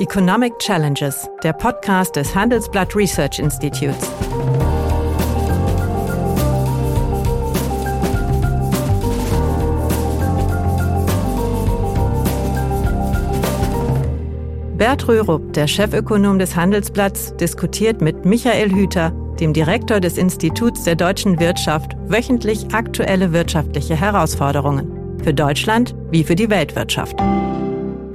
Economic Challenges, der Podcast des Handelsblatt Research Institutes. Bert Röhrup, der Chefökonom des Handelsblatts, diskutiert mit Michael Hüter, dem Direktor des Instituts der deutschen Wirtschaft, wöchentlich aktuelle wirtschaftliche Herausforderungen. Für Deutschland wie für die Weltwirtschaft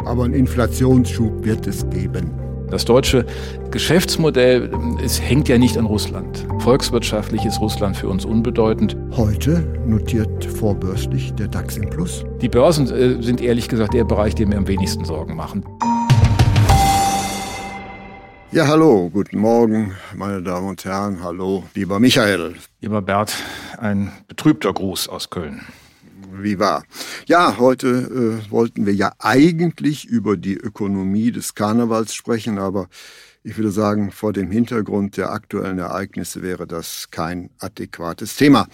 aber einen Inflationsschub wird es geben. Das deutsche Geschäftsmodell es hängt ja nicht an Russland. Volkswirtschaftlich ist Russland für uns unbedeutend. Heute notiert vorbörslich der DAX im Plus. Die Börsen äh, sind ehrlich gesagt der Bereich, der mir am wenigsten Sorgen machen. Ja, hallo, guten Morgen, meine Damen und Herren. Hallo, lieber Michael. Lieber Bert, ein betrübter Gruß aus Köln wie war. Ja, heute äh, wollten wir ja eigentlich über die Ökonomie des Karnevals sprechen, aber ich würde sagen, vor dem Hintergrund der aktuellen Ereignisse wäre das kein adäquates Thema.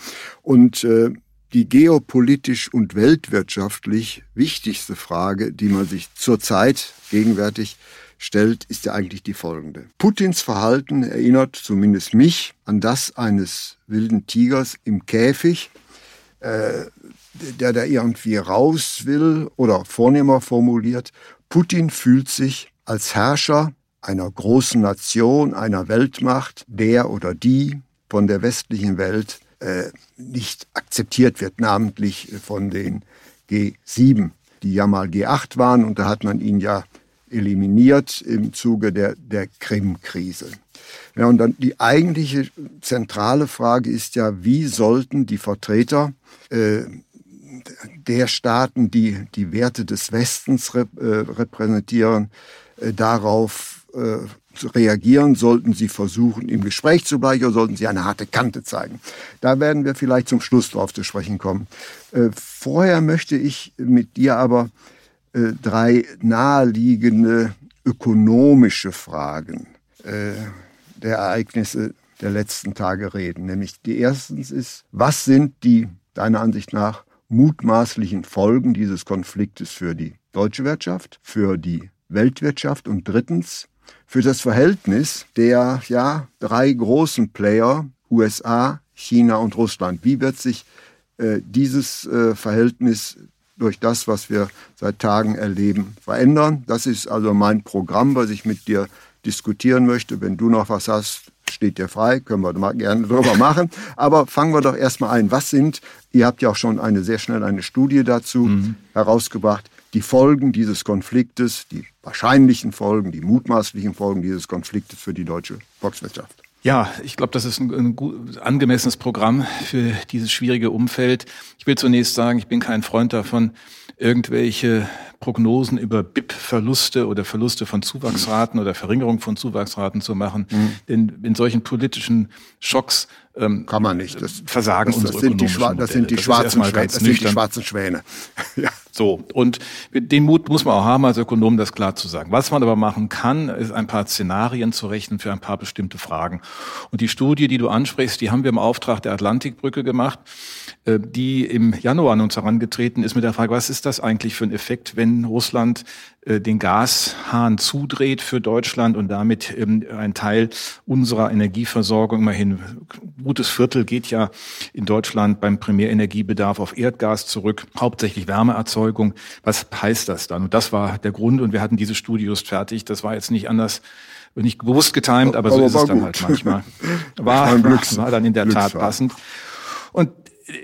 Und äh, die geopolitisch und weltwirtschaftlich wichtigste Frage, die man sich zurzeit gegenwärtig stellt, ist ja eigentlich die folgende. Putins Verhalten erinnert zumindest mich an das eines wilden Tigers im Käfig, äh, der da irgendwie raus will oder vornehmer formuliert, Putin fühlt sich als Herrscher einer großen Nation, einer Weltmacht, der oder die von der westlichen Welt äh, nicht akzeptiert wird, namentlich von den G7, die ja mal G8 waren und da hat man ihn ja eliminiert im Zuge der, der Krim-Krise. Ja, und dann die eigentliche zentrale Frage ist ja, wie sollten die Vertreter äh, der Staaten, die die Werte des Westens rep äh, repräsentieren, äh, darauf äh, reagieren, sollten sie versuchen, im Gespräch zu bleiben oder sollten sie eine harte Kante zeigen. Da werden wir vielleicht zum Schluss drauf zu sprechen kommen. Vorher möchte ich mit dir aber drei naheliegende ökonomische Fragen der Ereignisse der letzten Tage reden. Nämlich die erstens ist, was sind die deiner Ansicht nach mutmaßlichen Folgen dieses Konfliktes für die deutsche Wirtschaft, für die Weltwirtschaft und drittens für das Verhältnis der ja drei großen Player USA, China und Russland. Wie wird sich äh, dieses äh, Verhältnis durch das, was wir seit Tagen erleben, verändern? Das ist also mein Programm, was ich mit dir diskutieren möchte. Wenn du noch was hast, steht dir frei, können wir mal gerne drüber machen. Aber fangen wir doch erstmal ein. Was sind, ihr habt ja auch schon eine sehr schnell eine Studie dazu mhm. herausgebracht, die Folgen dieses Konfliktes, die wahrscheinlichen Folgen, die mutmaßlichen Folgen dieses Konfliktes für die deutsche Volkswirtschaft. Ja, ich glaube, das ist ein, ein gut, angemessenes Programm für dieses schwierige Umfeld. Ich will zunächst sagen, ich bin kein Freund davon, irgendwelche Prognosen über BIP-Verluste oder Verluste von Zuwachsraten oder Verringerung von Zuwachsraten zu machen. Mhm. Denn in solchen politischen Schocks ähm, kann man nicht. Das, versagen das, das unsere sind die, Schwa das sind die das schwarzen Schwäne. Das sind die schwarzen Schwäne. ja. So, und den Mut muss man auch haben, als Ökonom das klar zu sagen. Was man aber machen kann, ist ein paar Szenarien zu rechnen für ein paar bestimmte Fragen. Und die Studie, die du ansprichst, die haben wir im Auftrag der Atlantikbrücke gemacht, die im Januar an uns herangetreten ist mit der Frage, was ist das eigentlich für ein Effekt, wenn Russland äh, den Gashahn zudreht für Deutschland und damit ähm, ein Teil unserer Energieversorgung, immerhin gutes Viertel geht ja in Deutschland beim Primärenergiebedarf auf Erdgas zurück, hauptsächlich Wärmeerzeugung. Was heißt das dann? Und das war der Grund und wir hatten diese Studie just fertig. Das war jetzt nicht anders nicht bewusst getimt, aber so aber ist es dann gut. halt manchmal. War, war, war dann in der Tat passend. Und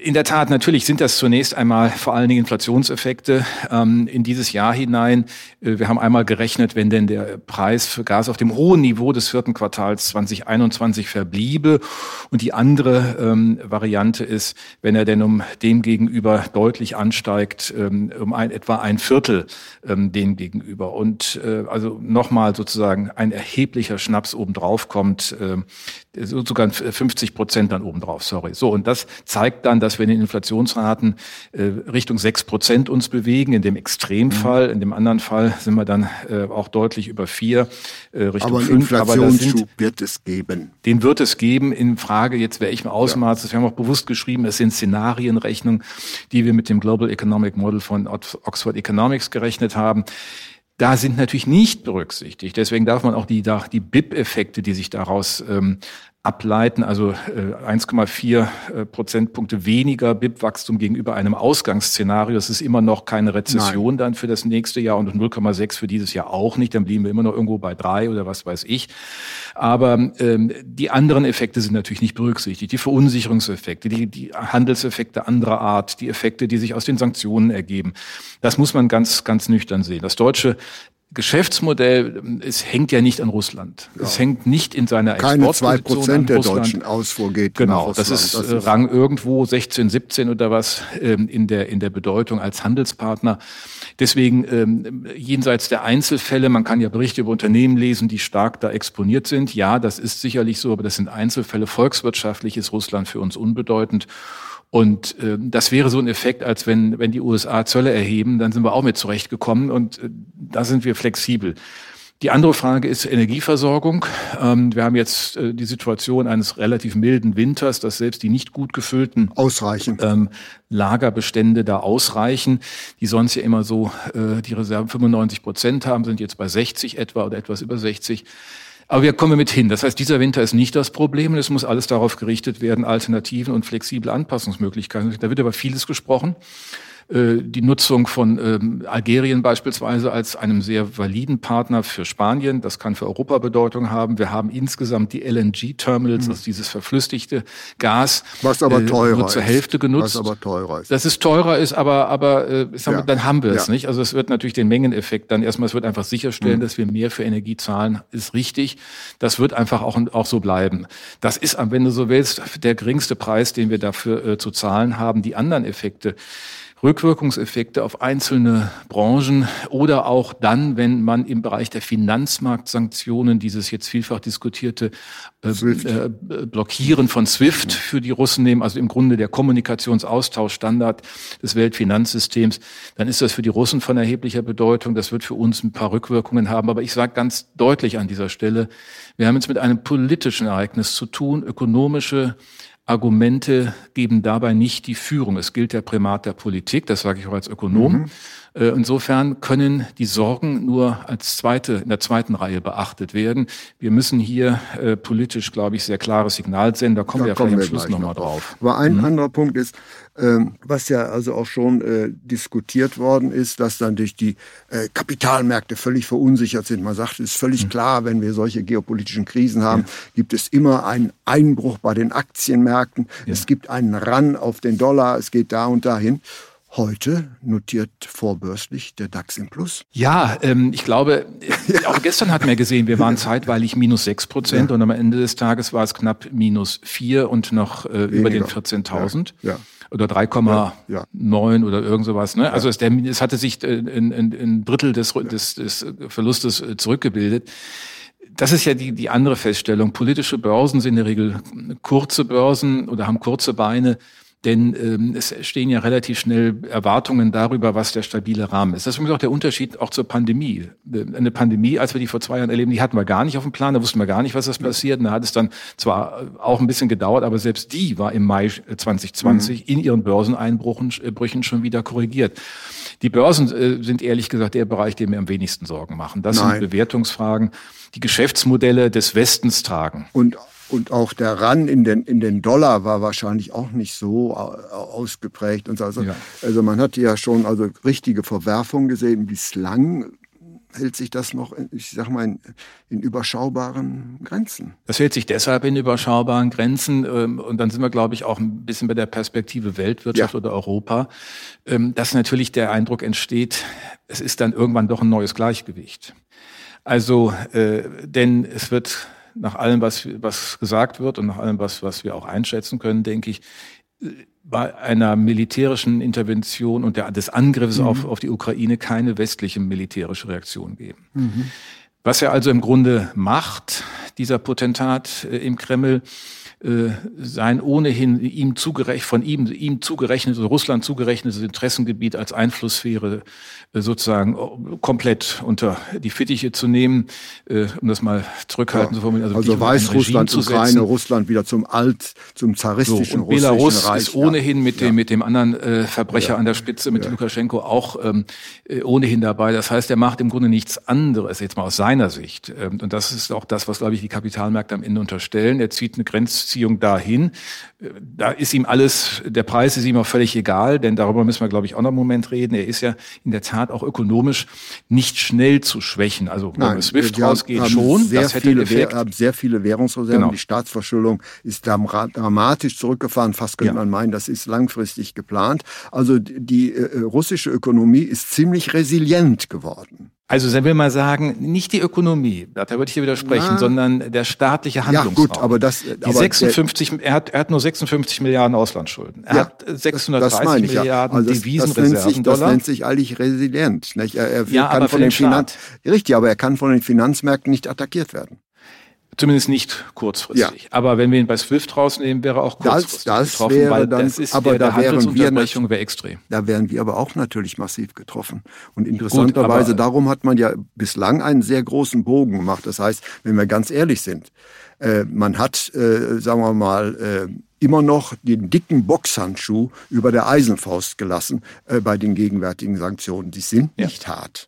in der Tat, natürlich sind das zunächst einmal vor allen Dingen Inflationseffekte ähm, in dieses Jahr hinein. Äh, wir haben einmal gerechnet, wenn denn der Preis für Gas auf dem hohen Niveau des vierten Quartals 2021 verbliebe. Und die andere ähm, Variante ist, wenn er denn um dem gegenüber deutlich ansteigt, ähm, um ein, etwa ein Viertel ähm, dem gegenüber. Und äh, also nochmal sozusagen ein erheblicher Schnaps obendrauf kommt, äh, sogar 50 Prozent dann obendrauf, sorry. So, und das zeigt dann, daran, dass wir in den Inflationsraten äh, Richtung sechs Prozent uns bewegen, in dem Extremfall. Mhm. In dem anderen Fall sind wir dann äh, auch deutlich über vier äh, Richtung Aber fünf. Inflationsschub Aber wird es geben. Den wird es geben. In Frage jetzt welchem Ausmaß. Ja. Wir haben auch bewusst geschrieben, es sind Szenarienrechnungen, die wir mit dem Global Economic Model von Oxford Economics gerechnet haben. da sind natürlich nicht berücksichtigt. Deswegen darf man auch die, die BIP-Effekte, die sich daraus ähm, ableiten, also äh, 1,4 äh, Prozentpunkte weniger BIP-Wachstum gegenüber einem Ausgangsszenario. Das ist immer noch keine Rezession Nein. dann für das nächste Jahr und 0,6 für dieses Jahr auch nicht. Dann blieben wir immer noch irgendwo bei drei oder was weiß ich. Aber ähm, die anderen Effekte sind natürlich nicht berücksichtigt. Die Verunsicherungseffekte, die, die Handelseffekte anderer Art, die Effekte, die sich aus den Sanktionen ergeben. Das muss man ganz, ganz nüchtern sehen. Das deutsche Geschäftsmodell, es hängt ja nicht an Russland. Ja. Es hängt nicht in seiner Keine zwei Prozent der deutschen Ausfuhr geht Genau, das ist, das ist Rang irgendwo 16, 17 oder was ähm, in der in der Bedeutung als Handelspartner. Deswegen ähm, jenseits der Einzelfälle, man kann ja Berichte über Unternehmen lesen, die stark da exponiert sind. Ja, das ist sicherlich so, aber das sind Einzelfälle. Volkswirtschaftlich ist Russland für uns unbedeutend. Und äh, das wäre so ein Effekt, als wenn, wenn die USA Zölle erheben, dann sind wir auch mit zurechtgekommen und äh, da sind wir flexibel. Die andere Frage ist Energieversorgung. Ähm, wir haben jetzt äh, die Situation eines relativ milden Winters, dass selbst die nicht gut gefüllten ausreichen. Ähm, Lagerbestände da ausreichen, die sonst ja immer so äh, die Reserven 95 Prozent haben, sind jetzt bei 60 etwa oder etwas über 60. Aber wir kommen mit hin. Das heißt, dieser Winter ist nicht das Problem. Es muss alles darauf gerichtet werden, Alternativen und flexible Anpassungsmöglichkeiten. Da wird aber vieles gesprochen. Äh, die Nutzung von ähm, Algerien beispielsweise als einem sehr validen Partner für Spanien. Das kann für Europa Bedeutung haben. Wir haben insgesamt die LNG-Terminals, mhm. also dieses verflüssigte Gas, was aber äh, teurer nur zur Hälfte genutzt. Was aber teurer ist. Das ist teurer ist, aber aber äh, ja. dann haben wir es ja. nicht. Also es wird natürlich den Mengeneffekt dann erstmal, es wird einfach sicherstellen, mhm. dass wir mehr für Energie zahlen, ist richtig. Das wird einfach auch auch so bleiben. Das ist, wenn du so willst, der geringste Preis, den wir dafür äh, zu zahlen haben. Die anderen Effekte Rückwirkungseffekte auf einzelne Branchen oder auch dann, wenn man im Bereich der Finanzmarktsanktionen dieses jetzt vielfach diskutierte äh, äh, Blockieren von SWIFT für die Russen nehmen, also im Grunde der Kommunikationsaustauschstandard des Weltfinanzsystems, dann ist das für die Russen von erheblicher Bedeutung. Das wird für uns ein paar Rückwirkungen haben. Aber ich sage ganz deutlich an dieser Stelle, wir haben es mit einem politischen Ereignis zu tun, ökonomische Argumente geben dabei nicht die Führung. Es gilt der Primat der Politik, das sage ich auch als Ökonom. Mhm. Äh, insofern können die Sorgen nur als zweite, in der zweiten Reihe beachtet werden. Wir müssen hier äh, politisch, glaube ich, sehr klares Signal senden. Da kommen da wir ja kommen vielleicht am Schluss nochmal drauf. Aber ein mhm. anderer Punkt ist, ähm, was ja also auch schon äh, diskutiert worden ist, dass dann durch die äh, Kapitalmärkte völlig verunsichert sind. Man sagt, es ist völlig mhm. klar, wenn wir solche geopolitischen Krisen haben, ja. gibt es immer einen Einbruch bei den Aktienmärkten. Ja. Es gibt einen Ran auf den Dollar. Es geht da und dahin. Heute notiert vorbörslich der DAX im Plus. Ja, ähm, ich glaube, auch gestern hatten wir gesehen, wir waren zeitweilig minus sechs Prozent ja. und am Ende des Tages war es knapp minus vier und noch äh, über den 14.000. Ja. ja. Oder 3,9 ja. oder irgend sowas. Ne? Also es, der, es hatte sich äh, ein Drittel des, des, des Verlustes äh, zurückgebildet das ist ja die, die andere Feststellung. Politische Börsen sind in der Regel kurze Börsen oder haben kurze Beine. Denn ähm, es stehen ja relativ schnell Erwartungen darüber, was der stabile Rahmen ist. Das ist übrigens auch der Unterschied auch zur Pandemie. Eine Pandemie, als wir die vor zwei Jahren erleben, die hatten wir gar nicht auf dem Plan, da wussten wir gar nicht, was das passiert. Und da hat es dann zwar auch ein bisschen gedauert, aber selbst die war im Mai 2020 mhm. in ihren Börseneinbrüchen äh, schon wieder korrigiert. Die Börsen äh, sind ehrlich gesagt der Bereich, der mir am wenigsten Sorgen machen. Das Nein. sind Bewertungsfragen, die Geschäftsmodelle des Westens tragen. Und und auch der Ran in den, in den Dollar war wahrscheinlich auch nicht so ausgeprägt. Und so. also, ja. also man hat ja schon also richtige Verwerfungen gesehen. Bislang hält sich das noch, ich sag mal, in, in, überschaubaren Grenzen. Das hält sich deshalb in überschaubaren Grenzen. Ähm, und dann sind wir, glaube ich, auch ein bisschen bei der Perspektive Weltwirtschaft ja. oder Europa, ähm, dass natürlich der Eindruck entsteht, es ist dann irgendwann doch ein neues Gleichgewicht. Also, äh, denn es wird nach allem, was, was gesagt wird und nach allem, was, was wir auch einschätzen können, denke ich, bei einer militärischen Intervention und der, des Angriffs mhm. auf, auf die Ukraine keine westliche militärische Reaktion geben. Mhm. Was er also im Grunde macht, dieser Potentat äh, im Kreml, äh, sein ohnehin ihm zugerechnet, von ihm, ihm zugerechnet, Russland zugerechnetes Interessengebiet als Einflusssphäre äh, sozusagen äh, komplett unter die Fittiche zu nehmen, äh, um das mal zurückhaltend ja, zu formulieren. Also, also Weißrussland, Ukraine, Russland wieder zum alt, zum zaristischen so, und Belarus Reich, ist ohnehin ja. mit dem, mit dem anderen äh, Verbrecher ja. an der Spitze, mit Lukaschenko auch ähm, äh, ohnehin dabei. Das heißt, er macht im Grunde nichts anderes, jetzt mal aus seiner Sicht. Ähm, und das ist auch das, was, glaube ich, die Kapitalmärkte am Ende unterstellen. Er zieht eine Grenzziehung dahin. Äh, da ist ihm alles, der Preis ist ihm auch völlig egal, denn darüber müssen wir, glaube ich, auch noch einen Moment reden. Er ist ja in der Tat auch ökonomisch nicht schnell zu schwächen. Also wenn SWIFT rausgeht, schon. Sehr das hätte viele, wir haben sehr viele Währungsreserven. Genau. Die Staatsverschuldung ist dramatisch zurückgefahren. Fast könnte ja. man meinen, das ist langfristig geplant. Also die äh, russische Ökonomie ist ziemlich resilient geworden. Also, wenn wir mal sagen, nicht die Ökonomie, da würde ich dir widersprechen, Na, sondern der staatliche Handlungsraum. Ja, gut, aber das, die 56, er hat, er hat nur 56 Milliarden Auslandsschulden. Er ja, hat 630 ich, Milliarden ja. also das, Devisenreserven. Das nennt, sich, das nennt sich eigentlich resilient. Er, er ja, kann von den Finanz, richtig, aber er kann von den Finanzmärkten nicht attackiert werden. Zumindest nicht kurzfristig. Ja. Aber wenn wir ihn bei SWIFT rausnehmen, wäre auch kurzfristig das, das getroffen, wäre weil dann, das ist aber der, da der Handelsunterbrechung wäre extrem. Da wären wir aber auch natürlich massiv getroffen. Und interessanterweise, Gut, darum hat man ja bislang einen sehr großen Bogen gemacht. Das heißt, wenn wir ganz ehrlich sind, äh, man hat, äh, sagen wir mal, äh, immer noch den dicken Boxhandschuh über der Eisenfaust gelassen äh, bei den gegenwärtigen Sanktionen. Die sind ja. nicht hart.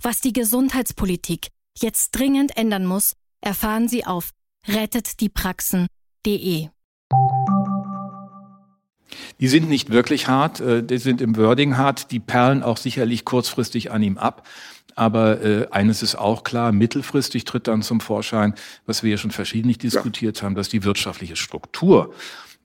Was die Gesundheitspolitik jetzt dringend ändern muss, erfahren Sie auf rettetdiepraxen.de. Die sind nicht wirklich hart, äh, die sind im Wording hart, die perlen auch sicherlich kurzfristig an ihm ab. Aber äh, eines ist auch klar, mittelfristig tritt dann zum Vorschein, was wir ja schon verschiedentlich diskutiert ja. haben, dass die wirtschaftliche Struktur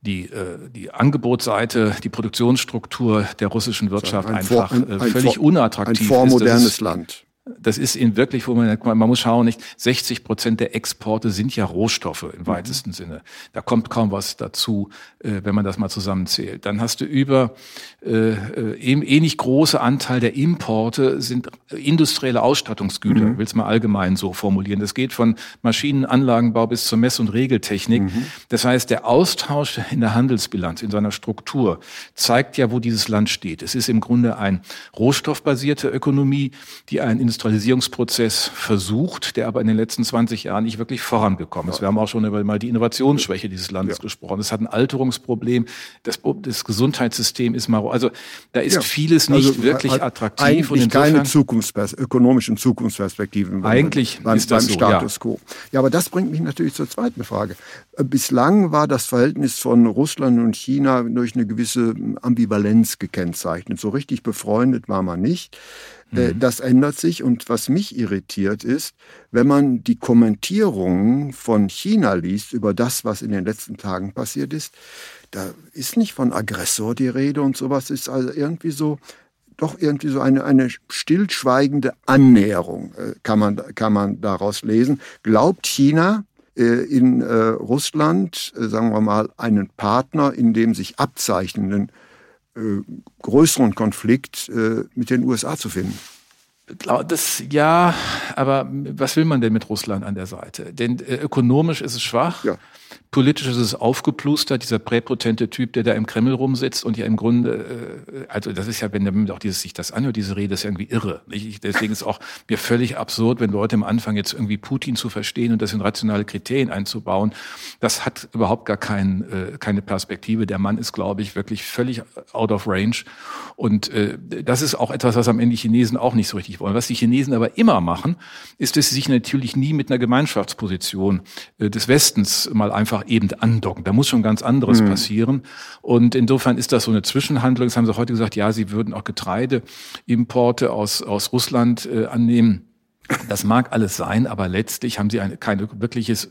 die, äh, die Angebotsseite, die Produktionsstruktur der russischen Wirtschaft ein einfach ein, äh, ein völlig unattraktiv ein vormodernes ist. Land. Das ist in wirklich, wo man, man muss schauen, nicht 60 Prozent der Exporte sind ja Rohstoffe im mhm. weitesten Sinne. Da kommt kaum was dazu, äh, wenn man das mal zusammenzählt. Dann hast du über äh, äh ähnlich große Anteil der Importe sind industrielle Ausstattungsgüter, mhm. will es mal allgemein so formulieren. Das geht von Maschinenanlagenbau bis zur Mess- und Regeltechnik. Mhm. Das heißt, der Austausch in der Handelsbilanz, in seiner Struktur, zeigt ja, wo dieses Land steht. Es ist im Grunde ein rohstoffbasierte Ökonomie, die ein Industrialisierungsprozess versucht, der aber in den letzten 20 Jahren nicht wirklich vorangekommen ist. Wir haben auch schon über mal die Innovationsschwäche dieses Landes ja. gesprochen. Es hat ein Alterungsproblem. Das, das Gesundheitssystem ist mal, also da ist ja. vieles nicht also, wirklich attraktiv. Eigentlich und keine Zukunftspers ökonomischen Zukunftsperspektiven. Eigentlich beim, ist das beim Status so, quo. Ja, aber das bringt mich natürlich zur zweiten Frage. Bislang war das Verhältnis von Russland und China durch eine gewisse Ambivalenz gekennzeichnet. So richtig befreundet war man nicht. Äh, mhm. Das ändert sich und was mich irritiert ist, wenn man die Kommentierungen von China liest über das, was in den letzten Tagen passiert ist, da ist nicht von Aggressor die Rede und sowas ist also irgendwie so, doch irgendwie so eine, eine stillschweigende Annäherung äh, kann man, kann man daraus lesen. Glaubt China, äh, in Russland, sagen wir mal, einen Partner in dem sich abzeichnenden größeren Konflikt äh, mit den USA zu finden. Das ja, aber was will man denn mit Russland an der Seite? Denn äh, ökonomisch ist es schwach. Ja. Politisch ist es aufgeplustert, dieser präpotente Typ, der da im Kreml rumsitzt und ja im Grunde, äh, also das ist ja, wenn man auch dieses, sich das anhört, diese Rede ist ja irgendwie irre. Ich, deswegen ist auch mir völlig absurd, wenn Leute am Anfang jetzt irgendwie Putin zu verstehen und das in rationale Kriterien einzubauen. Das hat überhaupt gar kein, äh, keine Perspektive. Der Mann ist, glaube ich, wirklich völlig out of range. Und äh, das ist auch etwas, was am Ende Chinesen auch nicht so richtig wollen. Was die Chinesen aber immer machen, ist, dass sie sich natürlich nie mit einer Gemeinschaftsposition äh, des Westens mal einfach eben andocken. Da muss schon ganz anderes mhm. passieren. Und insofern ist das so eine Zwischenhandlung. Das haben sie heute gesagt, ja, sie würden auch Getreideimporte aus, aus Russland äh, annehmen. Das mag alles sein, aber letztlich haben sie eine, keine wirkliches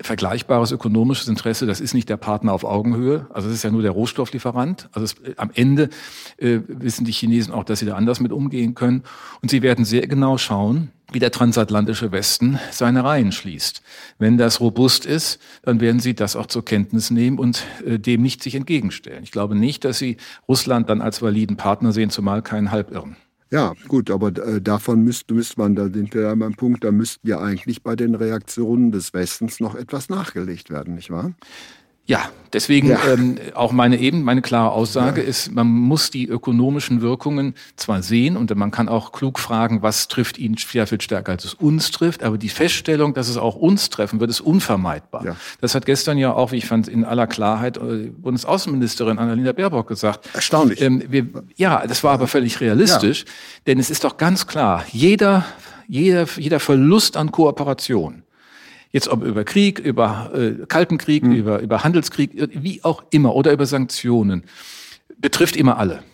vergleichbares ökonomisches Interesse. Das ist nicht der Partner auf Augenhöhe. Also es ist ja nur der Rohstofflieferant. Also es, am Ende äh, wissen die Chinesen auch, dass sie da anders mit umgehen können. Und sie werden sehr genau schauen, wie der transatlantische Westen seine Reihen schließt. Wenn das robust ist, dann werden sie das auch zur Kenntnis nehmen und äh, dem nicht sich entgegenstellen. Ich glaube nicht, dass sie Russland dann als validen Partner sehen, zumal keinen Halbirren. Ja, gut, aber äh, davon müsste, müsste man, da sind wir ja beim Punkt, da müssten ja eigentlich bei den Reaktionen des Westens noch etwas nachgelegt werden, nicht wahr? Ja, deswegen ja. Ähm, auch meine eben meine klare Aussage ja. ist, man muss die ökonomischen Wirkungen zwar sehen und man kann auch klug fragen, was trifft ihn sehr viel stärker als es uns trifft, aber die Feststellung, dass es auch uns treffen wird, ist unvermeidbar. Ja. Das hat gestern ja auch, wie ich fand, in aller Klarheit äh, Bundesaußenministerin Annalena Baerbock gesagt. Erstaunlich. Ähm, wir, ja, das war aber völlig realistisch, denn es ist doch ganz klar, jeder jeder, jeder Verlust an Kooperation Jetzt ob über Krieg, über äh, Kalten Krieg, mhm. über, über Handelskrieg, wie auch immer, oder über Sanktionen, betrifft immer alle.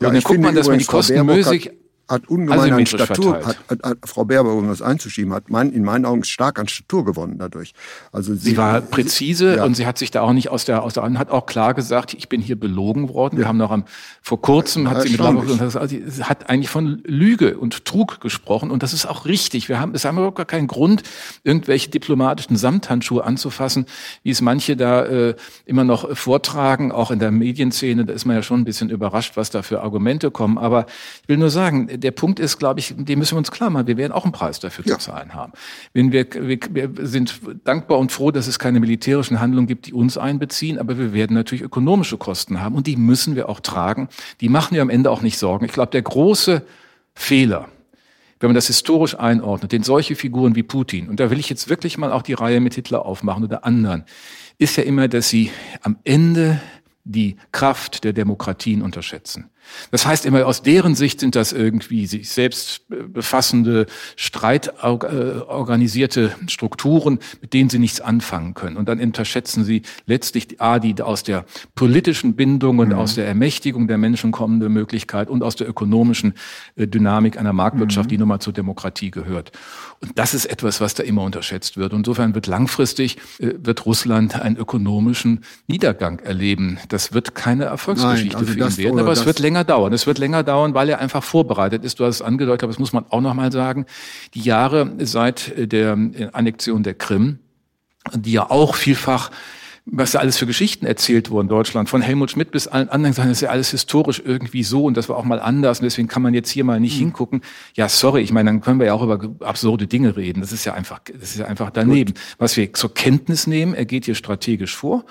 Ja, und dann guckt man, dass man die Kosten möglich hat ungemein an Statur, hat, hat, hat, Frau Baerbock, um das einzuschieben, hat mein, in meinen Augen stark an Statur gewonnen dadurch. Also sie, sie war präzise ja. und sie hat sich da auch nicht aus der, aus der, hat auch klar gesagt, ich bin hier belogen worden. Ja. Wir haben noch am, vor kurzem hat sie mit also sie hat eigentlich von Lüge und Trug gesprochen und das ist auch richtig. Wir haben, es haben überhaupt gar keinen Grund, irgendwelche diplomatischen Samthandschuhe anzufassen, wie es manche da äh, immer noch vortragen, auch in der Medienszene. Da ist man ja schon ein bisschen überrascht, was da für Argumente kommen. Aber ich will nur sagen, der Punkt ist, glaube ich, den müssen wir uns klar machen. Wir werden auch einen Preis dafür ja. zu zahlen haben. Wenn wir, wir, wir sind dankbar und froh, dass es keine militärischen Handlungen gibt, die uns einbeziehen, aber wir werden natürlich ökonomische Kosten haben und die müssen wir auch tragen. Die machen wir am Ende auch nicht Sorgen. Ich glaube, der große Fehler, wenn man das historisch einordnet, den solche Figuren wie Putin, und da will ich jetzt wirklich mal auch die Reihe mit Hitler aufmachen oder anderen, ist ja immer, dass sie am Ende die Kraft der Demokratien unterschätzen. Das heißt immer, aus deren Sicht sind das irgendwie sich selbst befassende, streitorganisierte Strukturen, mit denen sie nichts anfangen können. Und dann unterschätzen sie letztlich die, A, die aus der politischen Bindung und mhm. aus der Ermächtigung der Menschen kommende Möglichkeit und aus der ökonomischen äh, Dynamik einer Marktwirtschaft, mhm. die nun mal zur Demokratie gehört. Und das ist etwas, was da immer unterschätzt wird. insofern wird langfristig, äh, wird Russland einen ökonomischen Niedergang erleben. Das wird keine Erfolgsgeschichte Nein, also für ihn werden, aber es wird länger länger dauern. Es wird länger dauern, weil er einfach vorbereitet ist. Du hast es angedeutet, aber das muss man auch noch mal sagen. Die Jahre seit der Annexion der Krim, die ja auch vielfach was da alles für Geschichten erzählt wurden in Deutschland, von Helmut Schmidt bis allen anderen das ist ja alles historisch irgendwie so und das war auch mal anders und deswegen kann man jetzt hier mal nicht mhm. hingucken. Ja, sorry, ich meine, dann können wir ja auch über absurde Dinge reden. Das ist ja einfach, das ist ja einfach daneben. Gut. Was wir zur Kenntnis nehmen, er geht hier strategisch vor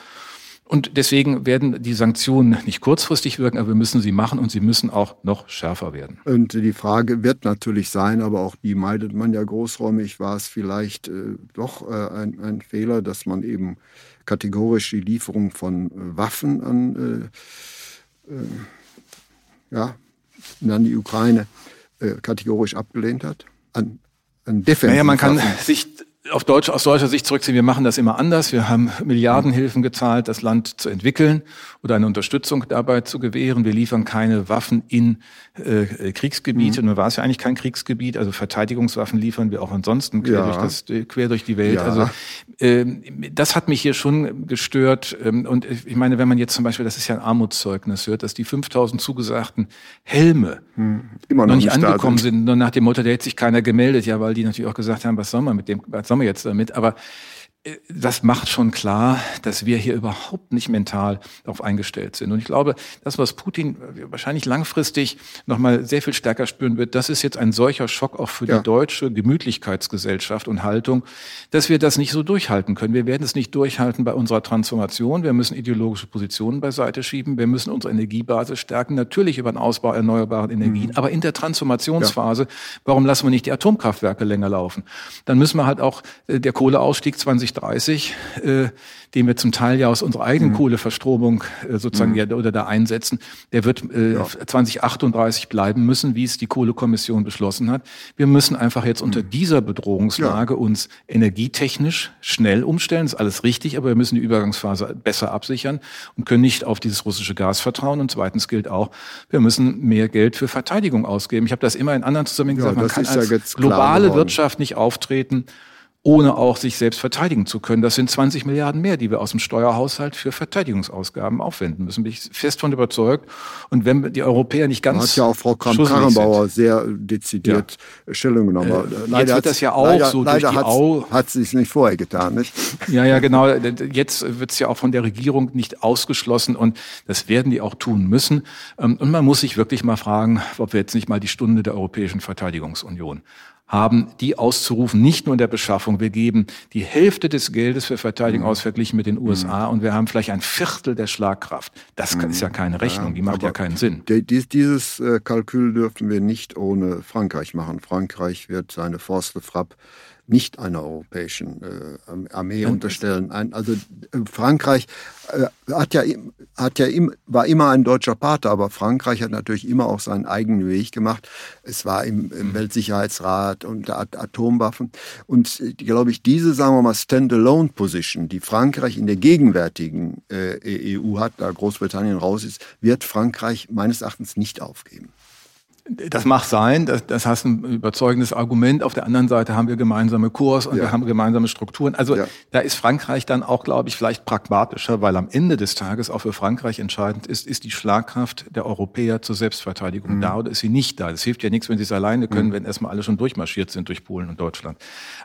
und deswegen werden die Sanktionen nicht kurzfristig wirken, aber wir müssen sie machen und sie müssen auch noch schärfer werden. Und die Frage wird natürlich sein, aber auch die meidet man ja großräumig, war es vielleicht äh, doch äh, ein, ein, Fehler, dass man eben kategorisch die Lieferung von äh, Waffen an, äh, äh, ja, an die Ukraine äh, kategorisch abgelehnt hat? An, an naja, man kann sich auf Deutsch, aus deutscher Sicht zurückziehen, wir machen das immer anders. Wir haben Milliardenhilfen gezahlt, das Land zu entwickeln oder eine Unterstützung dabei zu gewähren. Wir liefern keine Waffen in äh, Kriegsgebiete. Mhm. Nur war es ja eigentlich kein Kriegsgebiet. Also Verteidigungswaffen liefern wir auch ansonsten quer, ja. durch, das, quer durch die Welt. Ja. Also äh, das hat mich hier schon gestört. Ähm, und ich meine, wenn man jetzt zum Beispiel, das ist ja ein Armutszeugnis, hört, dass die 5000 zugesagten Helme mhm. noch, noch, nicht angekommen sind. sind. Nur nach dem Motto, der hätte sich keiner gemeldet. Ja, weil die natürlich auch gesagt haben, was soll man mit dem, was soll man jetzt damit? Aber das macht schon klar, dass wir hier überhaupt nicht mental darauf eingestellt sind. Und ich glaube, das, was Putin wahrscheinlich langfristig nochmal sehr viel stärker spüren wird, das ist jetzt ein solcher Schock auch für ja. die deutsche Gemütlichkeitsgesellschaft und Haltung, dass wir das nicht so durchhalten können. Wir werden es nicht durchhalten bei unserer Transformation. Wir müssen ideologische Positionen beiseite schieben. Wir müssen unsere Energiebasis stärken. Natürlich über den Ausbau erneuerbaren Energien. Mhm. Aber in der Transformationsphase, ja. warum lassen wir nicht die Atomkraftwerke länger laufen? Dann müssen wir halt auch äh, der Kohleausstieg 20 2030, äh, den wir zum Teil ja aus unserer eigenen mhm. Kohleverstromung äh, sozusagen mhm. ja, oder da einsetzen, der wird äh, ja. 2038 bleiben müssen, wie es die Kohlekommission beschlossen hat. Wir müssen einfach jetzt unter mhm. dieser Bedrohungslage ja. uns energietechnisch schnell umstellen. Das ist alles richtig, aber wir müssen die Übergangsphase besser absichern und können nicht auf dieses russische Gas vertrauen. Und zweitens gilt auch, wir müssen mehr Geld für Verteidigung ausgeben. Ich habe das immer in anderen Zusammenhängen gesagt, man kann als globale Wirtschaft nicht auftreten ohne auch sich selbst verteidigen zu können. Das sind 20 Milliarden mehr, die wir aus dem Steuerhaushalt für Verteidigungsausgaben aufwenden müssen. Bin ich fest von überzeugt. Und wenn die Europäer nicht ganz. Da hat ja auch Frau Kramp-Karrenbauer sehr dezidiert ja. Stellung genommen. Äh, leider wird das ja auch leider, so leider durch die Au hat sie es nicht vorher getan, nicht? Ja, ja, genau. Jetzt wird es ja auch von der Regierung nicht ausgeschlossen und das werden die auch tun müssen. Ähm, und man muss sich wirklich mal fragen, ob wir jetzt nicht mal die Stunde der Europäischen Verteidigungsunion haben, die auszurufen, nicht nur in der Beschaffung. Wir geben die Hälfte des Geldes für Verteidigung mhm. aus verglichen mit den USA mhm. und wir haben vielleicht ein Viertel der Schlagkraft. Das mhm. ist ja keine Rechnung, die macht ja keinen Sinn. Dieses äh, Kalkül dürfen wir nicht ohne Frankreich machen. Frankreich wird seine Force de Frappe nicht einer europäischen äh, Armee unterstellen. Ein, also äh, Frankreich äh, hat ja, hat ja im, war immer ein deutscher Partner, aber Frankreich hat natürlich immer auch seinen eigenen Weg gemacht. Es war im, im mhm. Weltsicherheitsrat und Atomwaffen. Und äh, glaube ich, diese, sagen wir mal, Standalone-Position, die Frankreich in der gegenwärtigen äh, EU hat, da Großbritannien raus ist, wird Frankreich meines Erachtens nicht aufgeben. Das mag sein, das, das hast ein überzeugendes Argument. Auf der anderen Seite haben wir gemeinsame Kurs und ja. wir haben gemeinsame Strukturen. Also ja. da ist Frankreich dann auch, glaube ich, vielleicht pragmatischer, weil am Ende des Tages auch für Frankreich entscheidend ist, ist die Schlagkraft der Europäer zur Selbstverteidigung mhm. da oder ist sie nicht da? Das hilft ja nichts, wenn sie es alleine können, mhm. wenn erstmal alle schon durchmarschiert sind durch Polen und Deutschland.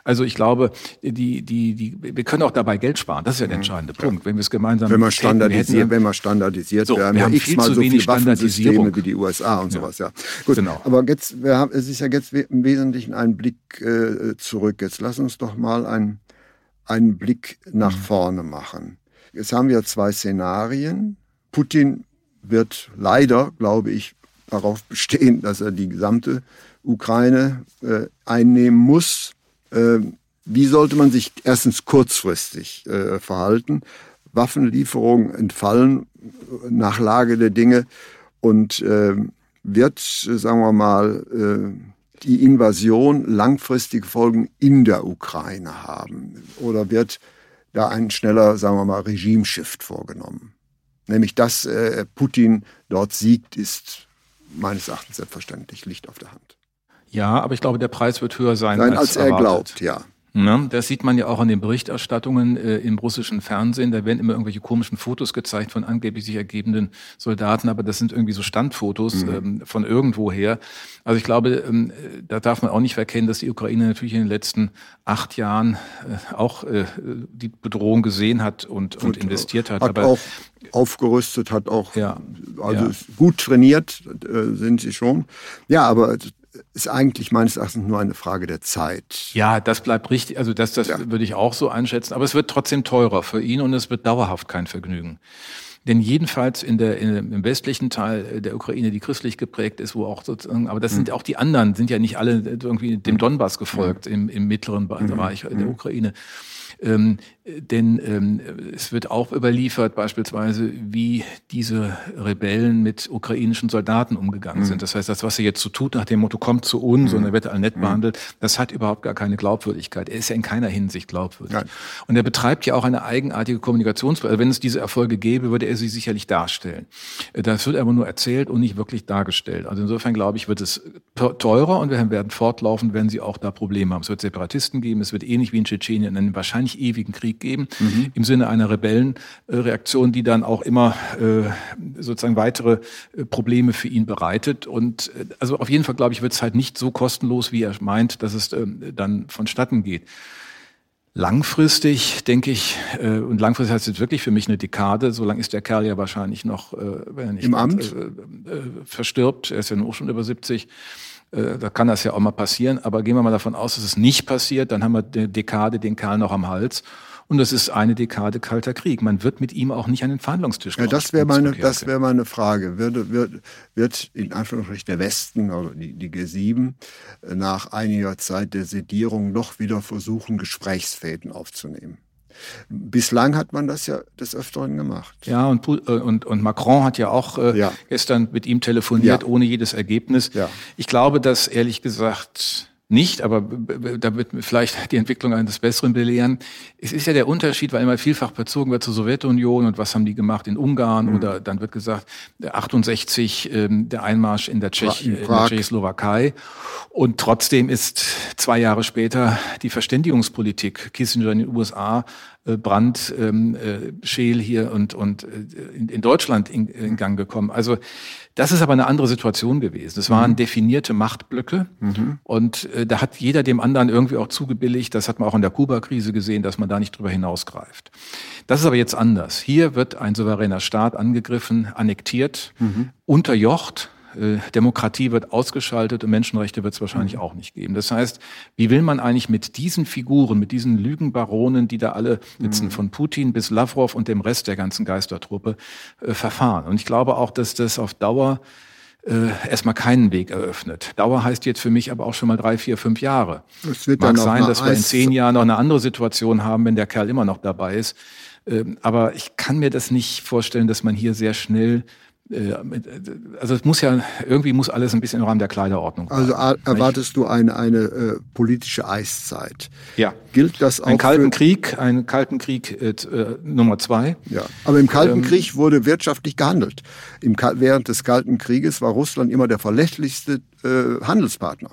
Also ich glaube, die, die, die, wir können auch dabei Geld sparen. Das ist ja der mhm. entscheidende mhm. Punkt. Wenn wir es gemeinsam wenn man standardisiert, hätten, wenn man standardisiert, so, wir haben wir ja x-mal so viele Waffensysteme wie die USA und ja. sowas. Ja, gut. Genau. Aber jetzt, wir haben, es ist ja jetzt im Wesentlichen ein Blick äh, zurück. Jetzt lass uns doch mal ein, einen Blick nach mhm. vorne machen. Jetzt haben wir zwei Szenarien. Putin wird leider, glaube ich, darauf bestehen, dass er die gesamte Ukraine äh, einnehmen muss. Äh, wie sollte man sich erstens kurzfristig äh, verhalten? Waffenlieferungen entfallen nach Lage der Dinge und ähm, wird, sagen wir mal, äh, die Invasion langfristige Folgen in der Ukraine haben? Oder wird da ein schneller, sagen wir mal, Regimeshift vorgenommen? Nämlich, dass äh, Putin dort siegt, ist meines Erachtens selbstverständlich Licht auf der Hand. Ja, aber ich glaube, der Preis wird höher sein, Nein, als, als er glaubt, ja. Ne? Das sieht man ja auch an den Berichterstattungen äh, im russischen Fernsehen. Da werden immer irgendwelche komischen Fotos gezeigt von angeblich sich ergebenden Soldaten, aber das sind irgendwie so Standfotos mhm. ähm, von irgendwoher. Also ich glaube, ähm, da darf man auch nicht verkennen, dass die Ukraine natürlich in den letzten acht Jahren äh, auch äh, die Bedrohung gesehen hat und, und, und investiert hat. hat aber auch aufgerüstet, hat auch ja, also ja. gut trainiert äh, sind sie schon. Ja, aber ist eigentlich meines Erachtens nur eine Frage der Zeit. Ja, das bleibt richtig. Also das, das ja. würde ich auch so einschätzen. Aber es wird trotzdem teurer für ihn und es wird dauerhaft kein Vergnügen. Denn jedenfalls in der, in, im westlichen Teil der Ukraine, die christlich geprägt ist, wo auch sozusagen, aber das sind mhm. auch die anderen, sind ja nicht alle irgendwie dem hm. Donbass gefolgt mhm. im, im mittleren Bereich der Ukraine. Ähm, denn ähm, es wird auch überliefert beispielsweise, wie diese Rebellen mit ukrainischen Soldaten umgegangen mhm. sind. Das heißt, das, was er jetzt so tut, nach dem Motto, kommt zu uns mhm. und er wird all nett mhm. behandelt, das hat überhaupt gar keine Glaubwürdigkeit. Er ist ja in keiner Hinsicht glaubwürdig. Nein. Und er betreibt ja auch eine eigenartige Kommunikationsweise. Also wenn es diese Erfolge gäbe, würde er sie sicherlich darstellen. Das wird aber nur erzählt und nicht wirklich dargestellt. Also insofern glaube ich, wird es teurer und wir werden fortlaufend, wenn sie auch da Probleme haben. Es wird Separatisten geben, es wird ähnlich wie in Tschetschenien einen wahrscheinlich ewigen Krieg Krieg geben, mhm. im Sinne einer Rebellenreaktion, die dann auch immer äh, sozusagen weitere äh, Probleme für ihn bereitet. Und äh, also auf jeden Fall, glaube ich, wird es halt nicht so kostenlos, wie er meint, dass es ähm, dann vonstatten geht. Langfristig denke ich, äh, und langfristig heißt es wirklich für mich eine Dekade, so lange ist der Kerl ja wahrscheinlich noch, äh, wenn er nicht Im Amt? Äh, äh, verstirbt, er ist ja nun auch schon über 70, äh, da kann das ja auch mal passieren, aber gehen wir mal davon aus, dass es nicht passiert, dann haben wir eine Dekade den Kerl noch am Hals und das ist eine Dekade kalter Krieg. Man wird mit ihm auch nicht an den Verhandlungstisch kommen. Ja, das wäre meine, das wäre meine Frage. Wird, wird, wird in Anführungsstrichen der Westen, oder die, die G7, nach einiger Zeit der Sedierung noch wieder versuchen, Gesprächsfäden aufzunehmen? Bislang hat man das ja des Öfteren gemacht. Ja, und, äh, und, und Macron hat ja auch äh, ja. gestern mit ihm telefoniert, ja. ohne jedes Ergebnis. Ja. Ich glaube, dass ehrlich gesagt nicht, aber da wird vielleicht die Entwicklung eines Besseren belehren. Es ist ja der Unterschied, weil immer vielfach bezogen wird zur Sowjetunion und was haben die gemacht in Ungarn mhm. oder dann wird gesagt, 68 ähm, der Einmarsch in der, Tschech, in, in der Tschechoslowakei und trotzdem ist zwei Jahre später die Verständigungspolitik Kissinger in den USA Brand, ähm, äh, Scheel hier und, und äh, in, Deutschland in, in Gang gekommen. Also das ist aber eine andere Situation gewesen. Es waren mhm. definierte Machtblöcke mhm. und äh, da hat jeder dem anderen irgendwie auch zugebilligt. Das hat man auch in der Kuba-Krise gesehen, dass man da nicht drüber hinausgreift. Das ist aber jetzt anders. Hier wird ein souveräner Staat angegriffen, annektiert, mhm. unterjocht Demokratie wird ausgeschaltet und Menschenrechte wird es wahrscheinlich mhm. auch nicht geben. Das heißt, wie will man eigentlich mit diesen Figuren, mit diesen Lügenbaronen, die da alle sitzen, mhm. von Putin bis Lavrov und dem Rest der ganzen Geistertruppe, äh, verfahren? Und ich glaube auch, dass das auf Dauer äh, erstmal keinen Weg eröffnet. Dauer heißt jetzt für mich aber auch schon mal drei, vier, fünf Jahre. Es wird Mag sein, dass wir in zehn Jahren noch eine andere Situation haben, wenn der Kerl immer noch dabei ist. Ähm, aber ich kann mir das nicht vorstellen, dass man hier sehr schnell äh, also es muss ja, irgendwie muss alles ein bisschen im Rahmen der Kleiderordnung Also bleiben, erwartest nicht? du eine, eine äh, politische Eiszeit? Ja. Gilt das auch Ein Kalten Krieg, einen Kalten Krieg äh, äh, Nummer zwei. Ja, aber im Kalten ähm, Krieg wurde wirtschaftlich gehandelt. Im, während des Kalten Krieges war Russland immer der verlässlichste äh, Handelspartner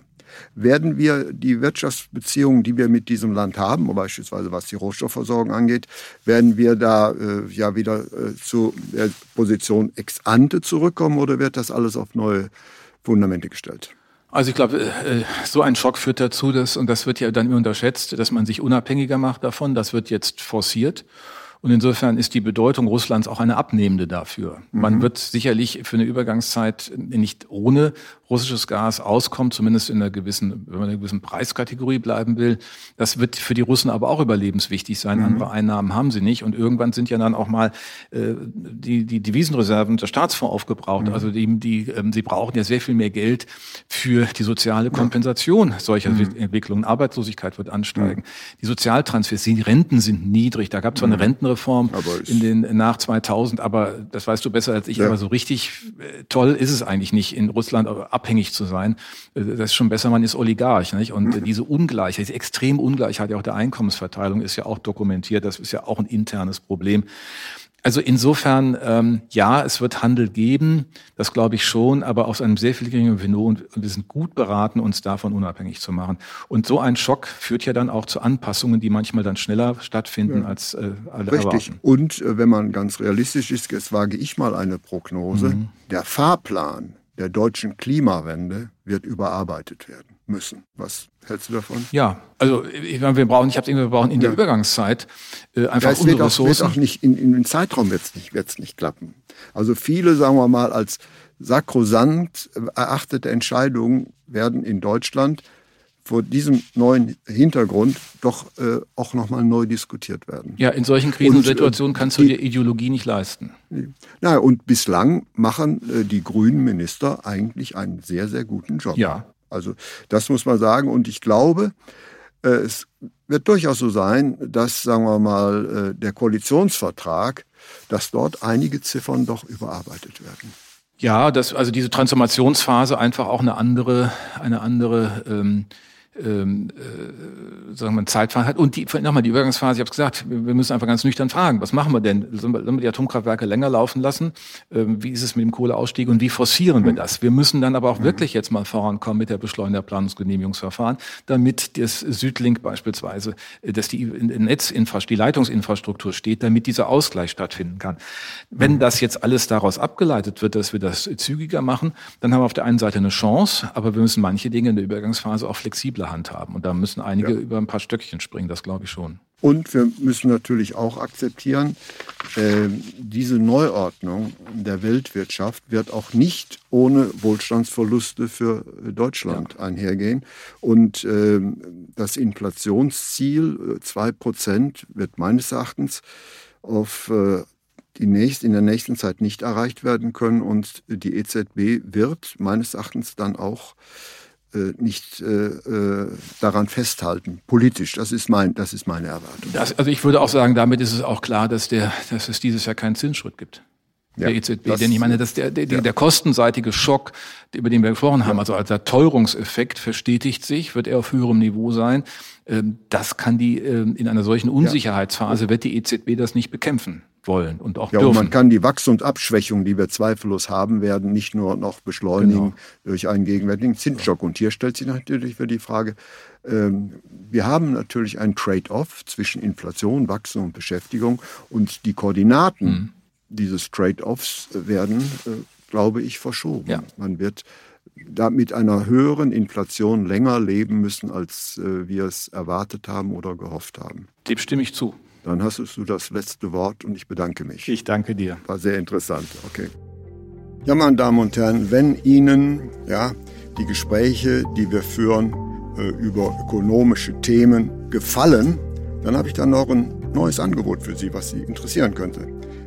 werden wir die Wirtschaftsbeziehungen, die wir mit diesem Land haben, beispielsweise was die Rohstoffversorgung angeht, werden wir da äh, ja wieder äh, zu der Position ex ante zurückkommen oder wird das alles auf neue Fundamente gestellt? Also ich glaube, äh, so ein Schock führt dazu, dass, und das wird ja dann immer unterschätzt, dass man sich unabhängiger macht davon. Das wird jetzt forciert. Und insofern ist die Bedeutung Russlands auch eine abnehmende dafür. Mhm. Man wird sicherlich für eine Übergangszeit nicht ohne russisches Gas auskommt, zumindest in einer gewissen, wenn man in einer gewissen Preiskategorie bleiben will. Das wird für die Russen aber auch überlebenswichtig sein. Mhm. Andere Einnahmen haben sie nicht. Und irgendwann sind ja dann auch mal äh, die, die Devisenreserven der Staatsfonds aufgebraucht. Mhm. Also die, die, ähm, sie brauchen ja sehr viel mehr Geld für die soziale Kompensation ja. solcher mhm. Entwicklungen. Arbeitslosigkeit wird ansteigen. Mhm. Die Sozialtransfers, die Renten sind niedrig. Da gab es zwar eine mhm. Rentenreform in den nach 2000, aber das weißt du besser als ich. Ja. Aber so richtig äh, toll ist es eigentlich nicht in Russland abhängig zu sein. Äh, das ist schon besser, man ist Oligarch. Nicht? Und mhm. diese Ungleichheit, diese extreme Ungleichheit ja auch der Einkommensverteilung ist ja auch dokumentiert. Das ist ja auch ein internes Problem. Also insofern, ähm, ja, es wird Handel geben, das glaube ich schon, aber aus einem sehr viel geringeren Niveau und, und wir sind gut beraten, uns davon unabhängig zu machen. Und so ein Schock führt ja dann auch zu Anpassungen, die manchmal dann schneller stattfinden ja. als äh, alle Richtig. Erwarten. Und äh, wenn man ganz realistisch ist, jetzt wage ich mal eine Prognose, mhm. der Fahrplan der deutschen Klimawende wird überarbeitet werden müssen. Was hältst du davon? Ja, also ich meine, wir brauchen, ich habe wir brauchen in der Übergangszeit äh, einfach ja, unsere wird auch, Ressourcen. Wird auch nicht in, in den Zeitraum wird es nicht, wird's nicht klappen. Also viele, sagen wir mal, als sakrosant erachtete Entscheidungen werden in Deutschland vor diesem neuen Hintergrund doch äh, auch nochmal neu diskutiert werden. Ja, in solchen Krisensituationen und, äh, kannst du dir Ideologie nicht leisten. Na, und bislang machen äh, die grünen Minister eigentlich einen sehr, sehr guten Job. Ja. Also das muss man sagen. Und ich glaube, äh, es wird durchaus so sein, dass, sagen wir mal, äh, der Koalitionsvertrag, dass dort einige Ziffern doch überarbeitet werden. Ja, dass also diese Transformationsphase einfach auch eine andere, eine andere ähm, ähm, äh, sagen wir, Zeitfahren hat. Und die, nochmal die Übergangsphase, ich habe gesagt, wir müssen einfach ganz nüchtern fragen, was machen wir denn? Sollen wir, sollen wir die Atomkraftwerke länger laufen lassen? Ähm, wie ist es mit dem Kohleausstieg und wie forcieren wir mhm. das? Wir müssen dann aber auch mhm. wirklich jetzt mal vorankommen mit der Beschleunigung der Planungsgenehmigungsverfahren, damit das Südlink beispielsweise, äh, dass die Netzinfrastruktur, die Leitungsinfrastruktur steht, damit dieser Ausgleich stattfinden kann. Wenn mhm. das jetzt alles daraus abgeleitet wird, dass wir das zügiger machen, dann haben wir auf der einen Seite eine Chance, aber wir müssen manche Dinge in der Übergangsphase auch flexibler simple handhaben. Und da müssen einige ja. über ein paar Stöckchen springen, das glaube ich schon. Und wir müssen natürlich auch akzeptieren, äh, diese Neuordnung der Weltwirtschaft wird auch nicht ohne Wohlstandsverluste für Deutschland ja. einhergehen. Und äh, das Inflationsziel, 2%, äh, wird meines Erachtens auf äh, die nächst, in der nächsten Zeit nicht erreicht werden können. Und die EZB wird meines Erachtens dann auch äh, nicht äh, äh, daran festhalten, politisch. Das ist, mein, das ist meine Erwartung. Das, also ich würde auch sagen, damit ist es auch klar, dass, der, dass es dieses Jahr keinen Zinsschritt gibt. Der ja, EZB. Denn ich meine, dass der, der, ja. der kostenseitige Schock, über den wir gesprochen ja. haben, also als der Teuerungseffekt verstetigt sich, wird er auf höherem Niveau sein. Ähm, das kann die, ähm, in einer solchen Unsicherheitsphase wird die EZB das nicht bekämpfen wollen und auch ja, dürfen. Und man kann die Wachstumsabschwächung, die wir zweifellos haben werden, nicht nur noch beschleunigen genau. durch einen gegenwärtigen Zinsschock. Und hier stellt sich natürlich für die Frage, ähm, wir haben natürlich ein Trade-off zwischen Inflation, Wachstum und Beschäftigung und die Koordinaten mhm. Dieses Trade-offs werden, äh, glaube ich, verschoben. Ja. Man wird da mit einer höheren Inflation länger leben müssen, als äh, wir es erwartet haben oder gehofft haben. Dem stimme ich zu. Dann hast du das letzte Wort und ich bedanke mich. Ich danke dir. War sehr interessant. Okay. Ja, meine Damen und Herren, wenn Ihnen ja, die Gespräche, die wir führen äh, über ökonomische Themen, gefallen, dann habe ich da noch ein neues Angebot für Sie, was Sie interessieren könnte.